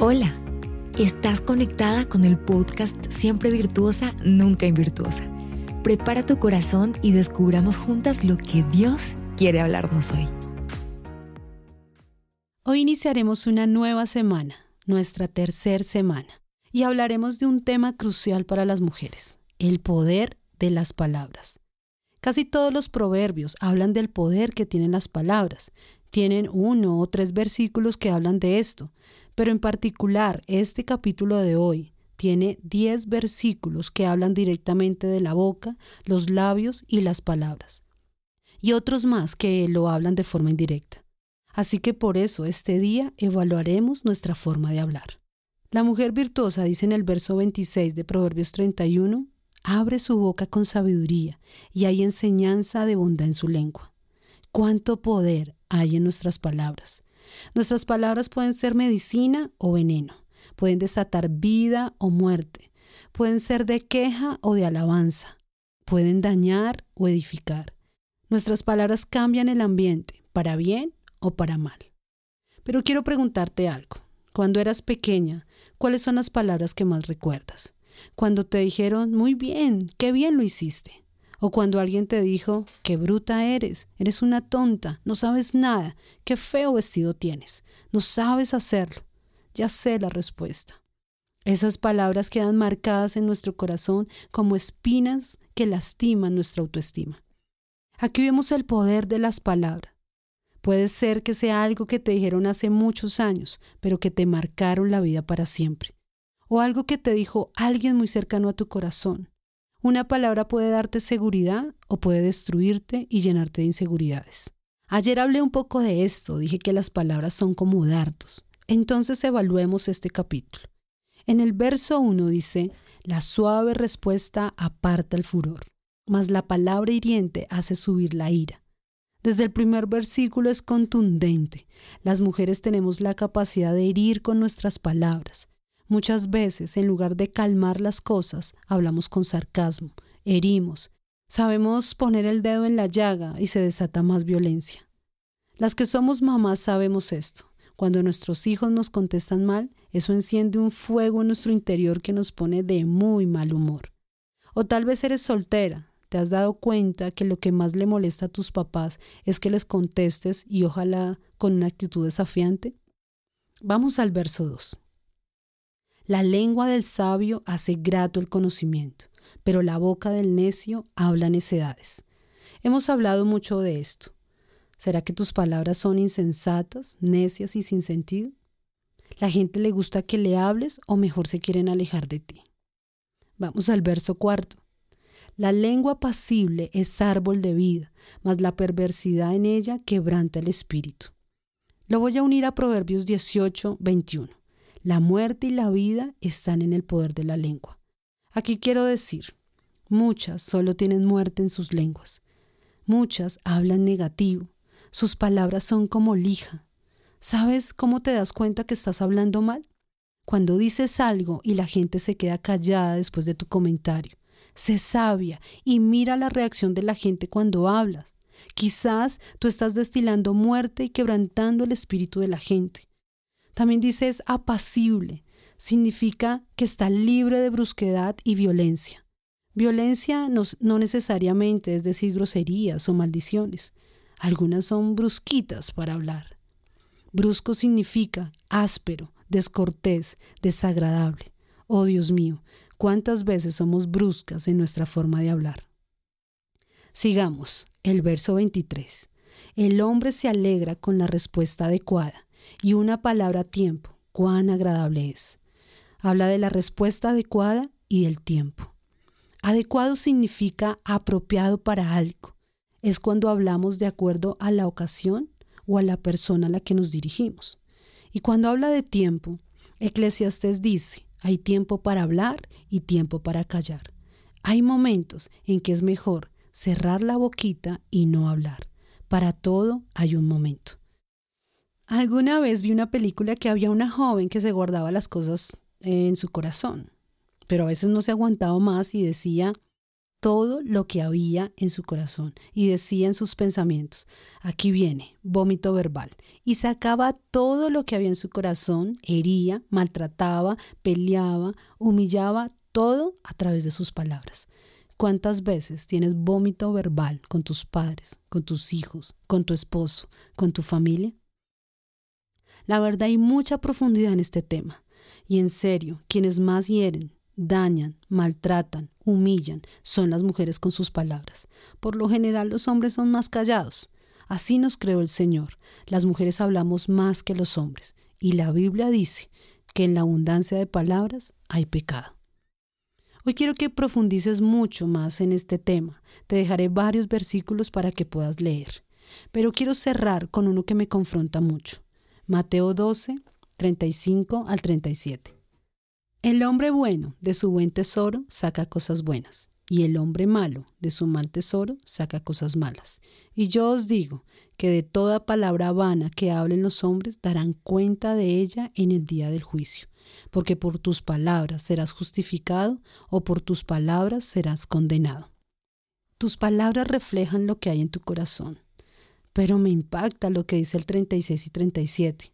Hola, estás conectada con el podcast Siempre Virtuosa, Nunca Invirtuosa. Prepara tu corazón y descubramos juntas lo que Dios quiere hablarnos hoy. Hoy iniciaremos una nueva semana, nuestra tercera semana, y hablaremos de un tema crucial para las mujeres, el poder de las palabras. Casi todos los proverbios hablan del poder que tienen las palabras. Tienen uno o tres versículos que hablan de esto, pero en particular este capítulo de hoy tiene diez versículos que hablan directamente de la boca, los labios y las palabras, y otros más que lo hablan de forma indirecta. Así que por eso este día evaluaremos nuestra forma de hablar. La mujer virtuosa dice en el verso 26 de Proverbios 31, abre su boca con sabiduría y hay enseñanza de bondad en su lengua. Cuánto poder hay en nuestras palabras. Nuestras palabras pueden ser medicina o veneno, pueden desatar vida o muerte, pueden ser de queja o de alabanza, pueden dañar o edificar. Nuestras palabras cambian el ambiente, para bien o para mal. Pero quiero preguntarte algo. Cuando eras pequeña, ¿cuáles son las palabras que más recuerdas? Cuando te dijeron, muy bien, qué bien lo hiciste. O cuando alguien te dijo, qué bruta eres, eres una tonta, no sabes nada, qué feo vestido tienes, no sabes hacerlo. Ya sé la respuesta. Esas palabras quedan marcadas en nuestro corazón como espinas que lastiman nuestra autoestima. Aquí vemos el poder de las palabras. Puede ser que sea algo que te dijeron hace muchos años, pero que te marcaron la vida para siempre. O algo que te dijo alguien muy cercano a tu corazón. Una palabra puede darte seguridad o puede destruirte y llenarte de inseguridades. Ayer hablé un poco de esto, dije que las palabras son como dardos. Entonces evaluemos este capítulo. En el verso 1 dice, la suave respuesta aparta el furor, mas la palabra hiriente hace subir la ira. Desde el primer versículo es contundente. Las mujeres tenemos la capacidad de herir con nuestras palabras. Muchas veces, en lugar de calmar las cosas, hablamos con sarcasmo, herimos, sabemos poner el dedo en la llaga y se desata más violencia. Las que somos mamás sabemos esto. Cuando nuestros hijos nos contestan mal, eso enciende un fuego en nuestro interior que nos pone de muy mal humor. O tal vez eres soltera, te has dado cuenta que lo que más le molesta a tus papás es que les contestes y ojalá con una actitud desafiante. Vamos al verso 2. La lengua del sabio hace grato el conocimiento, pero la boca del necio habla necedades. Hemos hablado mucho de esto. ¿Será que tus palabras son insensatas, necias y sin sentido? ¿La gente le gusta que le hables o mejor se quieren alejar de ti? Vamos al verso cuarto. La lengua pasible es árbol de vida, mas la perversidad en ella quebranta el espíritu. Lo voy a unir a Proverbios 18, 21. La muerte y la vida están en el poder de la lengua. Aquí quiero decir, muchas solo tienen muerte en sus lenguas. Muchas hablan negativo. Sus palabras son como lija. ¿Sabes cómo te das cuenta que estás hablando mal? Cuando dices algo y la gente se queda callada después de tu comentario. Sé sabia y mira la reacción de la gente cuando hablas. Quizás tú estás destilando muerte y quebrantando el espíritu de la gente. También dice es apacible, significa que está libre de brusquedad y violencia. Violencia no, necesariamente es decir groserías o maldiciones. Algunas son brusquitas para hablar. Brusco significa áspero, descortés, desagradable. Oh Dios mío, cuántas veces somos bruscas en nuestra forma de hablar. Sigamos, el verso 23. El hombre se alegra con la respuesta adecuada y una palabra tiempo, cuán agradable es. Habla de la respuesta adecuada y del tiempo. Adecuado significa apropiado para algo. Es cuando hablamos de acuerdo a la ocasión o a la persona a la que nos dirigimos. Y cuando habla de tiempo, Eclesiastes dice, hay tiempo para hablar y tiempo para callar. Hay momentos en que es mejor cerrar la boquita y no hablar. Para todo hay un momento. Alguna vez vi una película que había una joven que se guardaba las cosas en su corazón, pero a veces no se aguantaba más y decía, todo lo que había en su corazón y decía en sus pensamientos, aquí viene, vómito verbal, y sacaba todo lo que había en su corazón, hería, maltrataba, peleaba, humillaba, todo a través de sus palabras. ¿Cuántas veces tienes vómito verbal con tus padres, con tus hijos, con tu esposo, con tu familia? La verdad hay mucha profundidad en este tema. Y en serio, quienes más hieren, dañan, maltratan, humillan, son las mujeres con sus palabras. Por lo general los hombres son más callados. Así nos creó el Señor. Las mujeres hablamos más que los hombres. Y la Biblia dice que en la abundancia de palabras hay pecado. Hoy quiero que profundices mucho más en este tema. Te dejaré varios versículos para que puedas leer. Pero quiero cerrar con uno que me confronta mucho. Mateo 12, 35 al 37. El hombre bueno de su buen tesoro saca cosas buenas, y el hombre malo de su mal tesoro saca cosas malas. Y yo os digo que de toda palabra vana que hablen los hombres darán cuenta de ella en el día del juicio porque por tus palabras serás justificado o por tus palabras serás condenado. Tus palabras reflejan lo que hay en tu corazón, pero me impacta lo que dice el 36 y 37.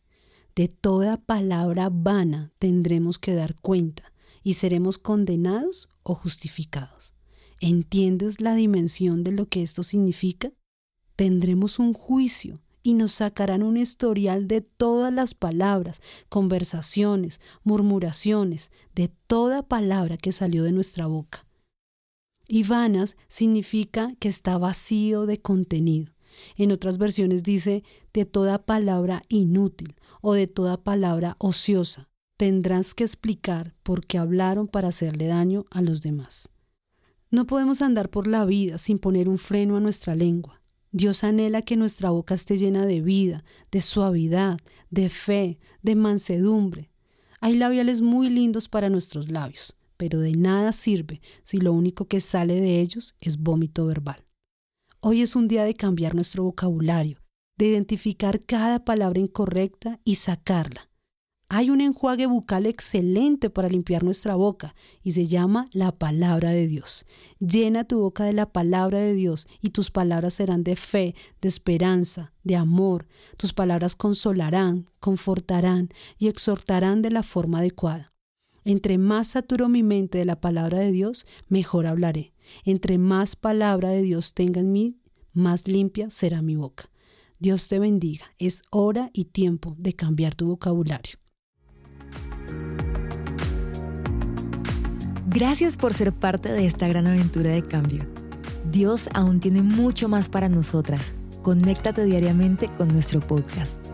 De toda palabra vana tendremos que dar cuenta y seremos condenados o justificados. ¿Entiendes la dimensión de lo que esto significa? Tendremos un juicio y nos sacarán un historial de todas las palabras, conversaciones, murmuraciones, de toda palabra que salió de nuestra boca. Y vanas significa que está vacío de contenido. En otras versiones dice de toda palabra inútil o de toda palabra ociosa. Tendrás que explicar por qué hablaron para hacerle daño a los demás. No podemos andar por la vida sin poner un freno a nuestra lengua. Dios anhela que nuestra boca esté llena de vida, de suavidad, de fe, de mansedumbre. Hay labiales muy lindos para nuestros labios, pero de nada sirve si lo único que sale de ellos es vómito verbal. Hoy es un día de cambiar nuestro vocabulario, de identificar cada palabra incorrecta y sacarla, hay un enjuague bucal excelente para limpiar nuestra boca y se llama la palabra de Dios. Llena tu boca de la palabra de Dios y tus palabras serán de fe, de esperanza, de amor. Tus palabras consolarán, confortarán y exhortarán de la forma adecuada. Entre más saturo mi mente de la palabra de Dios, mejor hablaré. Entre más palabra de Dios tenga en mí, más limpia será mi boca. Dios te bendiga. Es hora y tiempo de cambiar tu vocabulario. Gracias por ser parte de esta gran aventura de cambio. Dios aún tiene mucho más para nosotras. Conéctate diariamente con nuestro podcast.